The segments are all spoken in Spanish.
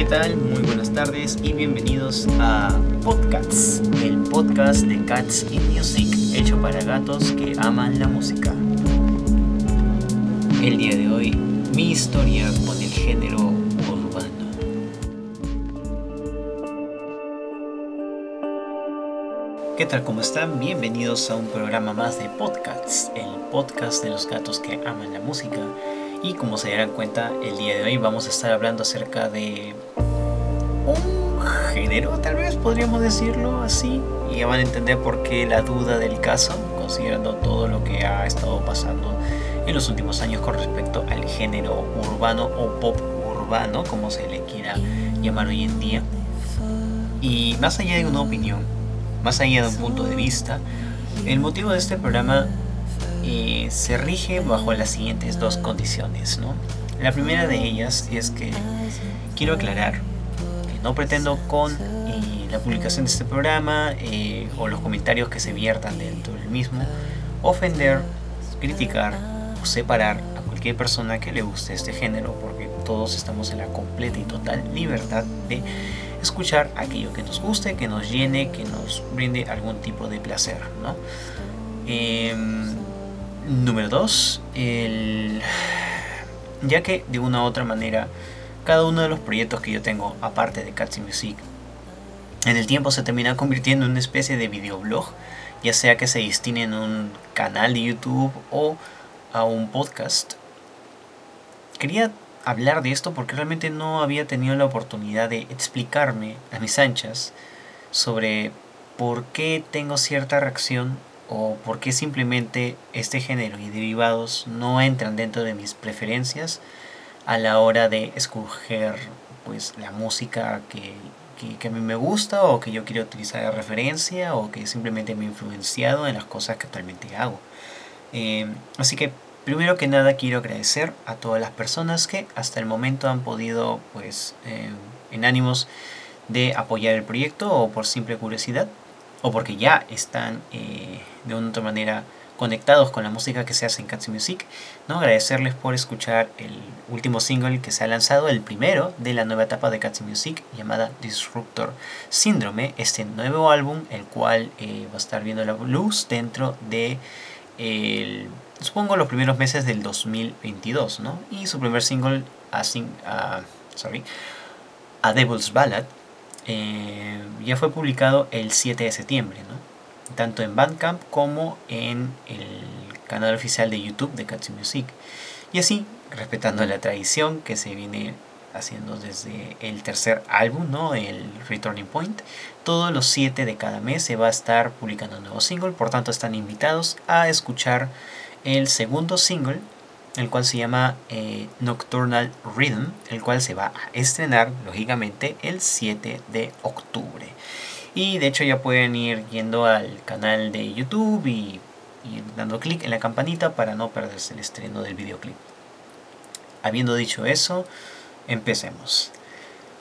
¿qué tal? Muy buenas tardes y bienvenidos a Podcasts, el podcast de Cats in Music, hecho para gatos que aman la música. El día de hoy, mi historia con el género urbano. ¿Qué tal? ¿Cómo están? Bienvenidos a un programa más de Podcasts, el podcast de los gatos que aman la música. Y como se darán cuenta, el día de hoy vamos a estar hablando acerca de un género, tal vez podríamos decirlo así. Y ya van a entender por qué la duda del caso, considerando todo lo que ha estado pasando en los últimos años con respecto al género urbano o pop urbano, como se le quiera llamar hoy en día. Y más allá de una opinión, más allá de un punto de vista, el motivo de este programa se rige bajo las siguientes dos condiciones. ¿no? La primera de ellas es que quiero aclarar que no pretendo con eh, la publicación de este programa eh, o los comentarios que se viertan dentro del mismo ofender, criticar o separar a cualquier persona que le guste este género porque todos estamos en la completa y total libertad de escuchar aquello que nos guste, que nos llene, que nos brinde algún tipo de placer. Em, Número 2, ya que de una u otra manera cada uno de los proyectos que yo tengo aparte de Cats Music en el tiempo se termina convirtiendo en una especie de videoblog, ya sea que se destine en un canal de YouTube o a un podcast. Quería hablar de esto porque realmente no había tenido la oportunidad de explicarme a mis anchas sobre por qué tengo cierta reacción o por qué simplemente este género y derivados no entran dentro de mis preferencias a la hora de escoger pues la música que, a mí me gusta o que yo quiero utilizar de referencia o que simplemente me ha influenciado en las cosas que actualmente hago. Eh, así que primero que nada quiero agradecer a todas las personas que hasta el momento han podido pues eh, en ánimos de apoyar el proyecto o por simple curiosidad o porque ya están eh, de una otra manera conectados con la música que se hace en Cats Music, ¿no? agradecerles por escuchar el último single que se ha lanzado, el primero de la nueva etapa de Cats Music, llamada Disruptor Síndrome, este nuevo álbum, el cual eh, va a estar viendo la luz dentro de, el, supongo, los primeros meses del 2022, ¿no? Y su primer single, a, sorry, a Devil's Ballad, eh, ya fue publicado el 7 de septiembre, tanto en Bandcamp como en el canal oficial de YouTube de Cats Music. Y así, respetando la tradición que se viene haciendo desde el tercer álbum, el Returning Point, todos los 7 de cada mes se va a estar publicando un nuevo single, por tanto están invitados a escuchar el segundo single el cual se llama eh, Nocturnal Rhythm, el cual se va a estrenar, lógicamente, el 7 de octubre. Y de hecho ya pueden ir yendo al canal de YouTube y, dando clic en la campanita para no perderse el estreno del videoclip. Habiendo dicho eso, empecemos.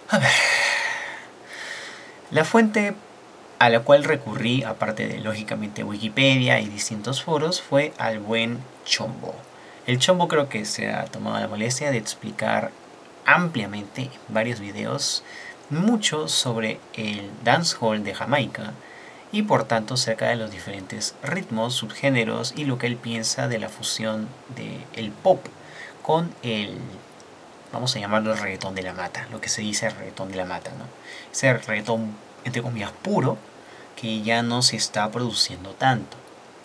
A ver. La fuente a la cual recurrí, aparte de lógicamente Wikipedia y distintos foros, fue al buen Chombo. El Chombo creo que se ha tomado la molestia de explicar ampliamente en varios videos mucho sobre el dancehall de Jamaica y por tanto cerca de los diferentes ritmos, subgéneros y lo que él piensa de la fusión del el pop con el, vamos a llamarlo el reggaetón de la mata, lo que se dice el reggaetón de la mata, ¿no? Ese reggaetón entre comillas puro que ya no se está produciendo tanto.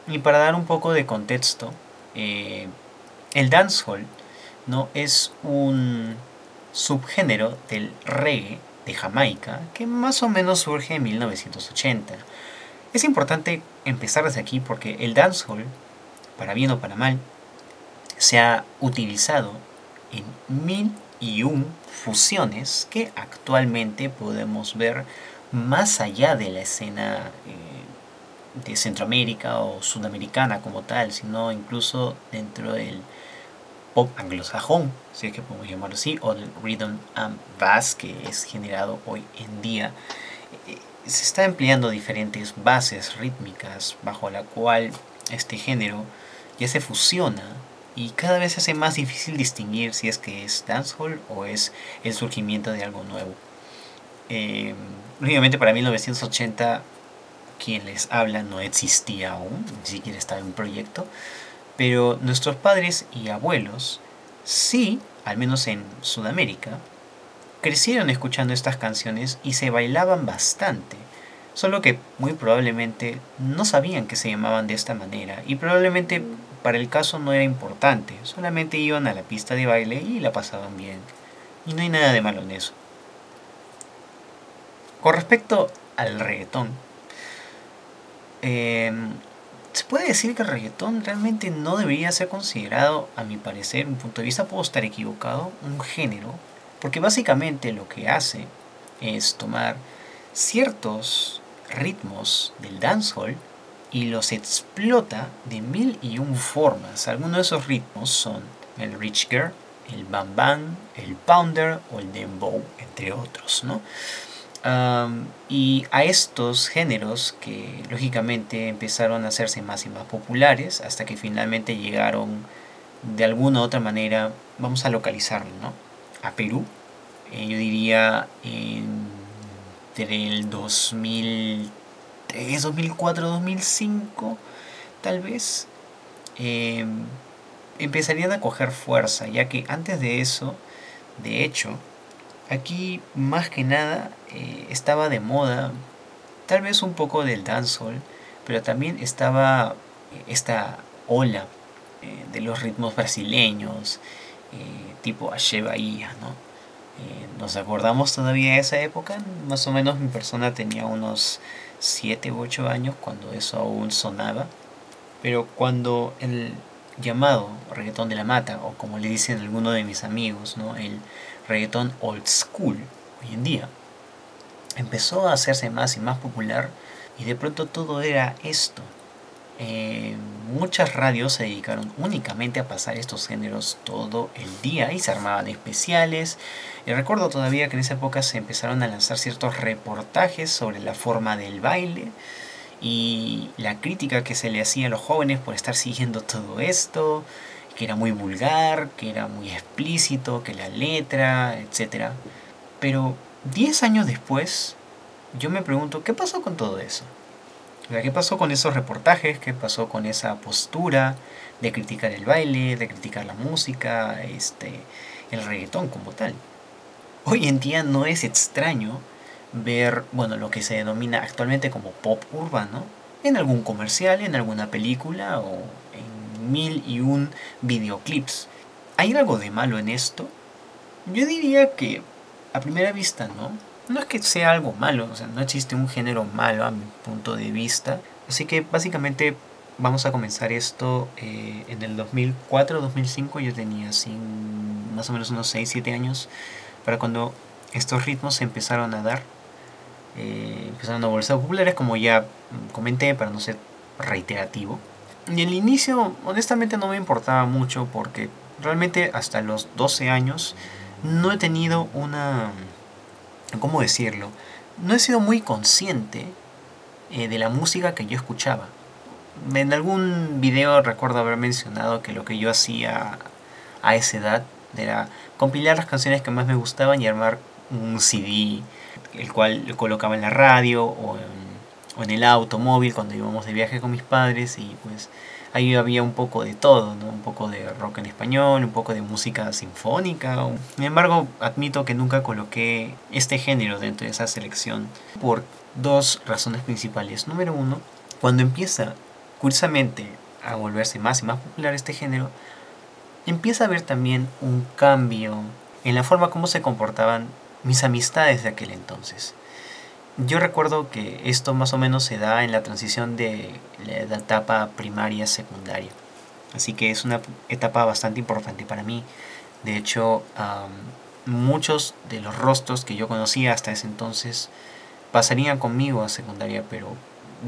Y para dar un poco de contexto, eh, el dancehall ¿no? es un subgénero del reggae de Jamaica que más o menos surge en 1980. Es importante empezar desde aquí porque el dancehall, para bien o para mal, se ha utilizado en mil y un fusiones que actualmente podemos ver más allá de la escena eh, de Centroamérica o Sudamericana como tal, sino incluso dentro del pop anglosajón, si es que podemos llamarlo así, o el rhythm and bass que es generado hoy en día. Eh, se está empleando diferentes bases rítmicas bajo la cual este género ya se fusiona y cada vez se hace más difícil distinguir si es que es dancehall o es el surgimiento de algo nuevo. Eh, lógicamente para 1980 quien les habla no existía aún, ni siquiera estaba en proyecto, pero nuestros padres y abuelos sí, al menos en Sudamérica, crecieron escuchando estas canciones y se bailaban bastante, solo que muy probablemente no sabían que se llamaban de esta manera y probablemente para el caso no era importante, solamente iban a la pista de baile y la pasaban bien. Y no hay nada de malo en eso. Con respecto al reggaetón, em, se puede decir que el reggaetón realmente no debería ser considerado, a mi parecer, un punto de vista, puedo estar equivocado, un género, porque básicamente lo que hace es tomar ciertos ritmos del dancehall y los explota de mil y un formas. Algunos de esos ritmos son el Rich Girl, el Bam Bam, el Pounder o el Dembow, entre otros, ¿no? Y a estos géneros que lógicamente empezaron a hacerse más y más populares hasta que finalmente llegaron de alguna u otra manera, vamos a localizarlo, ¿no? A Perú, eh, yo diría entre el 2000 2004, 2005, tal vez, em, empezarían a coger fuerza, ya que antes de eso, de hecho, aquí más que nada eh, estaba de moda, tal vez un poco del dancehall, pero también estaba eh, esta ola eh, de los ritmos brasileños, tipo Ache Bahía, ¿no? nos acordamos todavía de esa época, más o menos mi persona tenía unos 7 u 8 años cuando eso aún sonaba. Pero cuando el llamado reggaetón de la mata, o como le dicen algunos de mis amigos, ¿no? el reggaetón old school, hoy en día, empezó a hacerse más y más popular y de pronto todo era esto. Eh, muchas radios se dedicaron únicamente a pasar estos géneros todo el día y se armaban especiales. Y recuerdo todavía que en esa época se empezaron a lanzar ciertos reportajes sobre la forma del baile y la crítica que se le hacía a los jóvenes por estar siguiendo todo esto, que era muy vulgar, que era muy explícito, que la letra, etc. Pero 10 años después, yo me pregunto, ¿qué pasó con todo eso? ¿Qué pasó con esos reportajes? ¿Qué pasó con esa postura de criticar el baile, de criticar la música, este, el reggaetón como tal? Hoy en día no es extraño ver, bueno, lo que se denomina actualmente como pop urbano en algún comercial, en alguna película o en mil y un videoclips. ¿Hay algo de malo en esto? Yo diría que a primera vista no, no es que sea algo malo, o sea, no existe un género malo a mi punto de vista. Así que básicamente vamos a comenzar esto eh, en el 2004-2005. Yo tenía más o menos unos 6-7 años para cuando estos ritmos se empezaron a dar. Eh, empezaron a volverse populares, como ya comenté, para no ser reiterativo. Y el inicio, honestamente, no me importaba mucho porque realmente hasta los 12 años no he tenido una ¿cómo decirlo? No he sido muy consciente eh, de la música que yo escuchaba. En algún video recuerdo haber mencionado que lo que yo hacía a esa edad era compilar las canciones que más me gustaban y armar un CD, el cual lo colocaba en la radio o en, o en el automóvil cuando íbamos de viaje con mis padres y pues ahí había un poco de todo, ¿no? un poco de rock en español, un poco de música sinfónica. Sin embargo, admito que nunca coloqué este género dentro de esa selección por dos razones principales. Número uno, cuando empieza, curiosamente, a volverse más y más popular este género, empieza a haber también un cambio en la forma como se comportaban mis amistades de aquel entonces. Yo recuerdo que esto más o menos se da en la transición de la etapa primaria secundaria. Así que es una etapa bastante importante para mí. De hecho, muchos de los rostros que yo conocía hasta ese entonces pasarían conmigo a secundaria, pero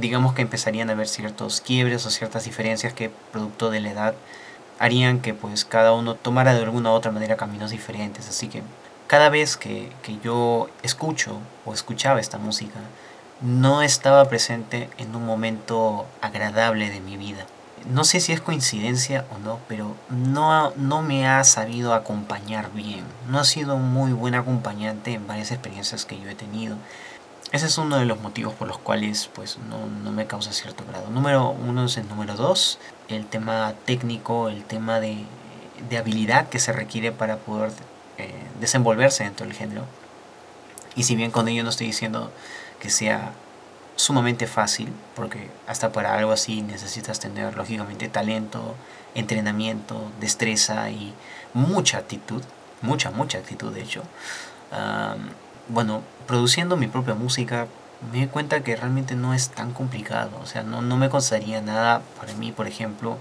digamos que empezarían a haber ciertos quiebres o ciertas diferencias que producto de la edad harían que pues cada uno tomara de alguna u otra manera caminos diferentes. Así que cada vez que, yo escucho o escuchaba esta música, no estaba presente en un momento agradable de mi vida. no sé si es coincidencia o no, pero no, no me ha sabido acompañar bien. No ha sido muy buen acompañante en varias experiencias que yo he tenido. Ese es uno de los motivos por los cuales pues, no, me causa cierto grado. Número uno es el número dos, el tema técnico, el tema de, habilidad que se requiere para poder eh, desenvolverse dentro del género. Y si bien con ello no estoy diciendo que sea sumamente fácil, porque hasta para algo así necesitas tener lógicamente talento, entrenamiento, destreza y mucha actitud, mucha, mucha actitud de hecho. bueno, produciendo mi propia música me di cuenta que realmente no es tan complicado, o sea, no, no me costaría nada para mí, por ejemplo,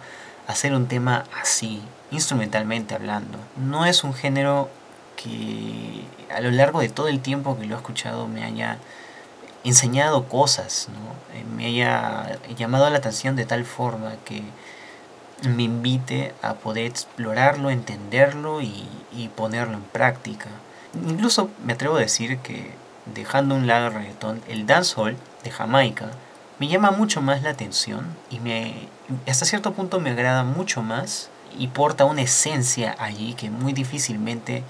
hacer un tema así, instrumentalmente hablando. No es un género que a lo largo de todo el tiempo que lo he escuchado me haya enseñado cosas, ¿no? Eh, me haya llamado la atención de tal forma que me invite a poder explorarlo, entenderlo y, ponerlo en práctica. Incluso me atrevo a decir que dejando un lado el reggaetón, el dancehall de Jamaica me llama mucho más la atención y me, hasta cierto punto me agrada mucho más y porta una esencia allí que muy difícilmente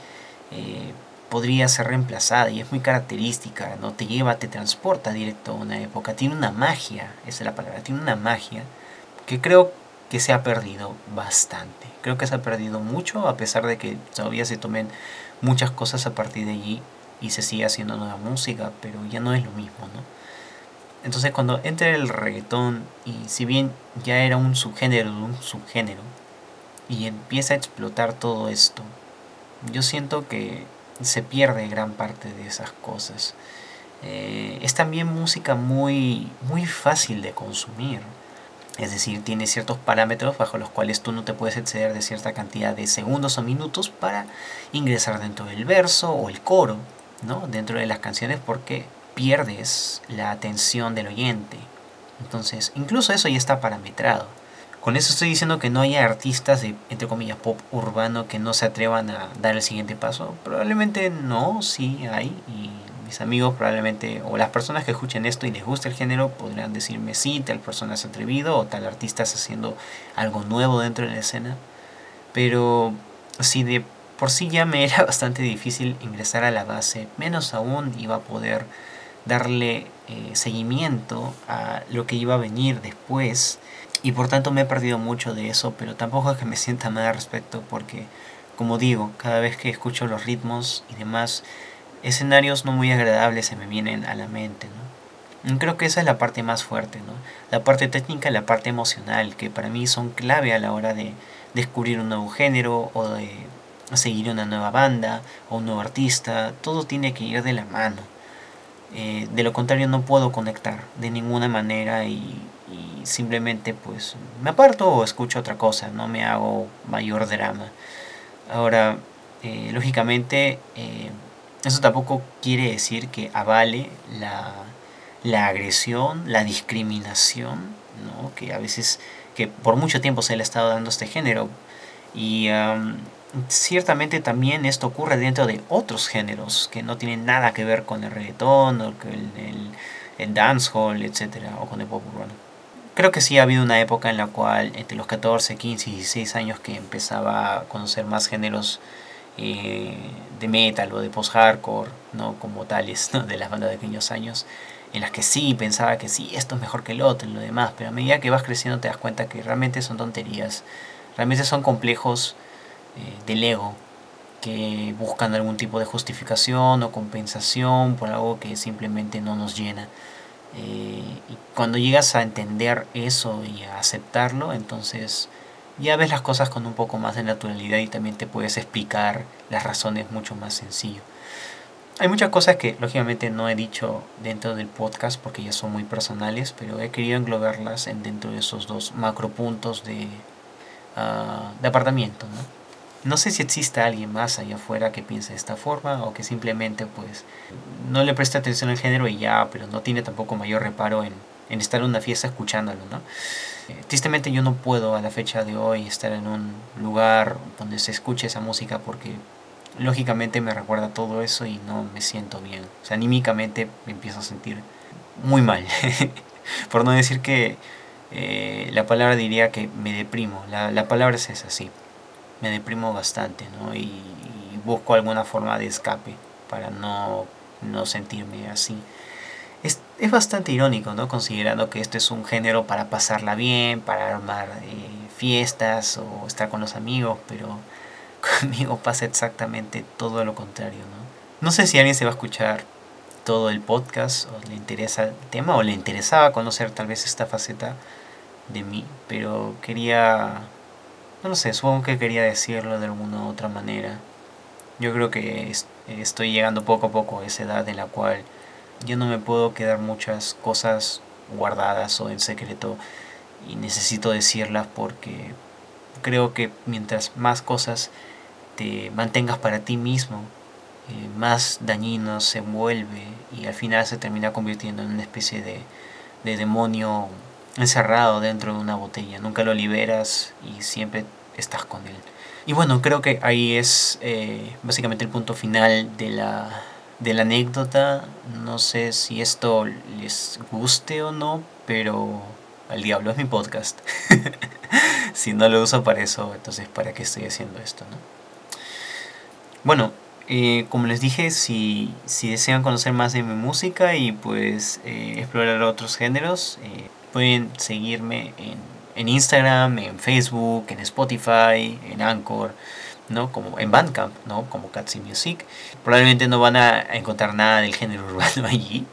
eh, podría ser reemplazada y es muy característica, ¿no? Te lleva, te transporta directo a una época, tiene una magia, esa es la palabra, tiene una magia que creo que se ha perdido bastante. Creo que se ha perdido mucho a pesar de que todavía se tomen muchas cosas a partir de allí y se sigue haciendo nueva música, pero ya no es lo mismo, ¿no? Entonces cuando entra el reggaetón y si bien ya era un subgénero de un subgénero y empieza a explotar todo esto, yo siento que se pierde gran parte de esas cosas. Eh, es también música muy, muy fácil de consumir. Es decir, tiene ciertos parámetros bajo los cuales tú no te puedes exceder de cierta cantidad de segundos o minutos para ingresar dentro del verso o el coro, ¿no? dentro de las canciones porque pierdes la atención del oyente. Entonces, incluso eso ya está parametrado. Con eso estoy diciendo que no haya artistas de, entre comillas, pop urbano que no se atrevan a dar el siguiente paso. Probablemente no, sí hay. Y mis amigos probablemente, o las personas que escuchen esto y les gusta el género, podrían decirme sí, tal persona es atrevido o tal artista está haciendo algo nuevo dentro de la escena. Pero si de por sí ya me era bastante difícil ingresar a la base, menos aún iba a poder darle eh, seguimiento a lo que iba a venir después y por tanto me he perdido mucho de eso, pero tampoco es que me sienta mal al respecto porque, como digo, cada vez que escucho los ritmos y demás, escenarios no muy agradables se me vienen a la mente, ¿no? Creo que esa es la parte más fuerte, ¿no? La parte técnica y la parte emocional, que para mí son clave a la hora de descubrir un nuevo género o de seguir una nueva banda o un nuevo artista, todo tiene que ir de la mano. Eh, de lo contrario no puedo conectar de ninguna manera y y simplemente pues me aparto o escucho otra cosa, no me hago mayor drama. Ahora, eh, lógicamente, eh, eso tampoco quiere decir que avale la, la agresión, la discriminación, ¿no? que a veces, que por mucho tiempo se le ha estado dando este género. Y ciertamente también esto ocurre dentro de otros géneros que no tienen nada que ver con el reggaetón o con el, el, el dancehall, etcétera, o con el pop urbano. Creo que sí ha habido una época en la cual entre los 14, 15 y 16 años que empezaba a conocer más géneros eh, de metal o de post-hardcore, ¿no? como tales, de las bandas de pequeños años, en las que sí pensaba que sí, esto es mejor que el otro y lo demás, pero a medida que vas creciendo te das cuenta que realmente son tonterías, realmente son complejos eh, del ego que buscan algún tipo de justificación o compensación por algo que simplemente no nos llena. Eh, y cuando llegas a entender eso y a aceptarlo, entonces ya ves las cosas con un poco más de naturalidad y también te puedes explicar las razones mucho más sencillo. Hay muchas cosas que lógicamente no he dicho dentro del podcast porque ya son muy personales, pero he querido englobarlas en dentro de esos dos macro puntos de, uh, de apartamiento. ¿no? No sé si existe alguien más allá afuera que piense de esta forma o que simplemente pues no le preste atención al género y ya, pero no tiene tampoco mayor reparo en, estar en una fiesta escuchándolo, ¿no? Eh, tristemente yo no puedo a la fecha de hoy estar en un lugar donde se escuche esa música porque lógicamente me recuerda todo eso y no me siento bien. O sea, anímicamente me empiezo a sentir muy mal. Por no decir que eh, la palabra diría que me deprimo. La, la palabra es esa, sí. Me deprimo bastante, ¿no? Y, busco alguna forma de escape para no, no sentirme así. Es, es, bastante irónico, ¿no? Considerando que este es un género para pasarla bien, para armar eh, fiestas o estar con los amigos, pero conmigo pasa exactamente todo lo contrario, ¿no? No sé si alguien se va a escuchar todo el podcast o le interesa el tema o le interesaba conocer tal vez esta faceta de mí, pero quería, no sé, supongo que quería decirlo de alguna u otra manera. Yo creo que estoy llegando poco a poco a esa edad en la cual yo no me puedo quedar muchas cosas guardadas o en secreto y necesito decirlas porque creo que mientras más cosas te mantengas para ti mismo, eh, más dañino se vuelve y al final se termina convirtiendo en una especie de, de demonio encerrado dentro de una botella. Nunca lo liberas y siempre estás con él. Y bueno, creo que ahí es eh, básicamente el punto final de la, de la anécdota. No sé si esto les guste o no, pero al diablo es mi podcast. si no lo uso para eso, entonces ¿para qué estoy haciendo esto? No? Bueno, eh, como les dije, si, si, desean conocer más de mi música y pues eh, explorar otros géneros, eh, pueden seguirme en, en, Instagram, en Facebook, en Spotify, en Anchor, ¿no? Como en Bandcamp, ¿no? Como Catsy Music. Probablemente no van a encontrar nada del género urbano allí,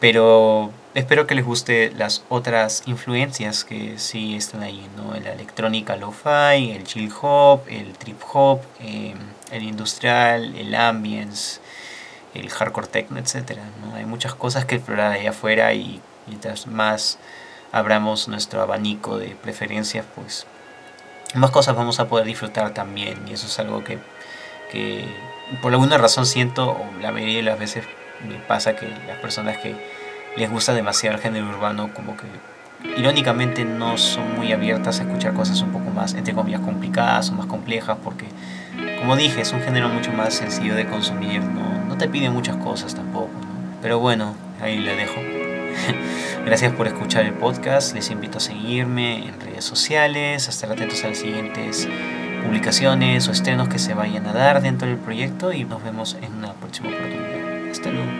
pero espero que les guste las otras influencias que sí están ahí, ¿no? La electrónica lo-fi, el chill hop, el trip hop, eh, el industrial, el ambience, el hardcore techno, etc. ¿no? Hay muchas cosas que explorar ahí afuera y mientras más abramos nuestro abanico de preferencias, pues más cosas vamos a poder disfrutar también. Y eso es algo que, que por alguna razón siento, o la mayoría de las veces me pasa que las personas que les gusta demasiado el género urbano como que irónicamente no son muy abiertas a escuchar cosas un poco más, entre comillas, complicadas o más complejas porque, como dije, es un género mucho más sencillo de consumir, no, no te pide muchas cosas tampoco, pero bueno, ahí le dejo. Gracias por escuchar el podcast, les invito a seguirme en redes sociales, a estar atentos a las siguientes publicaciones o estrenos que se vayan a dar dentro del proyecto y nos vemos en una próxima oportunidad. Hasta luego.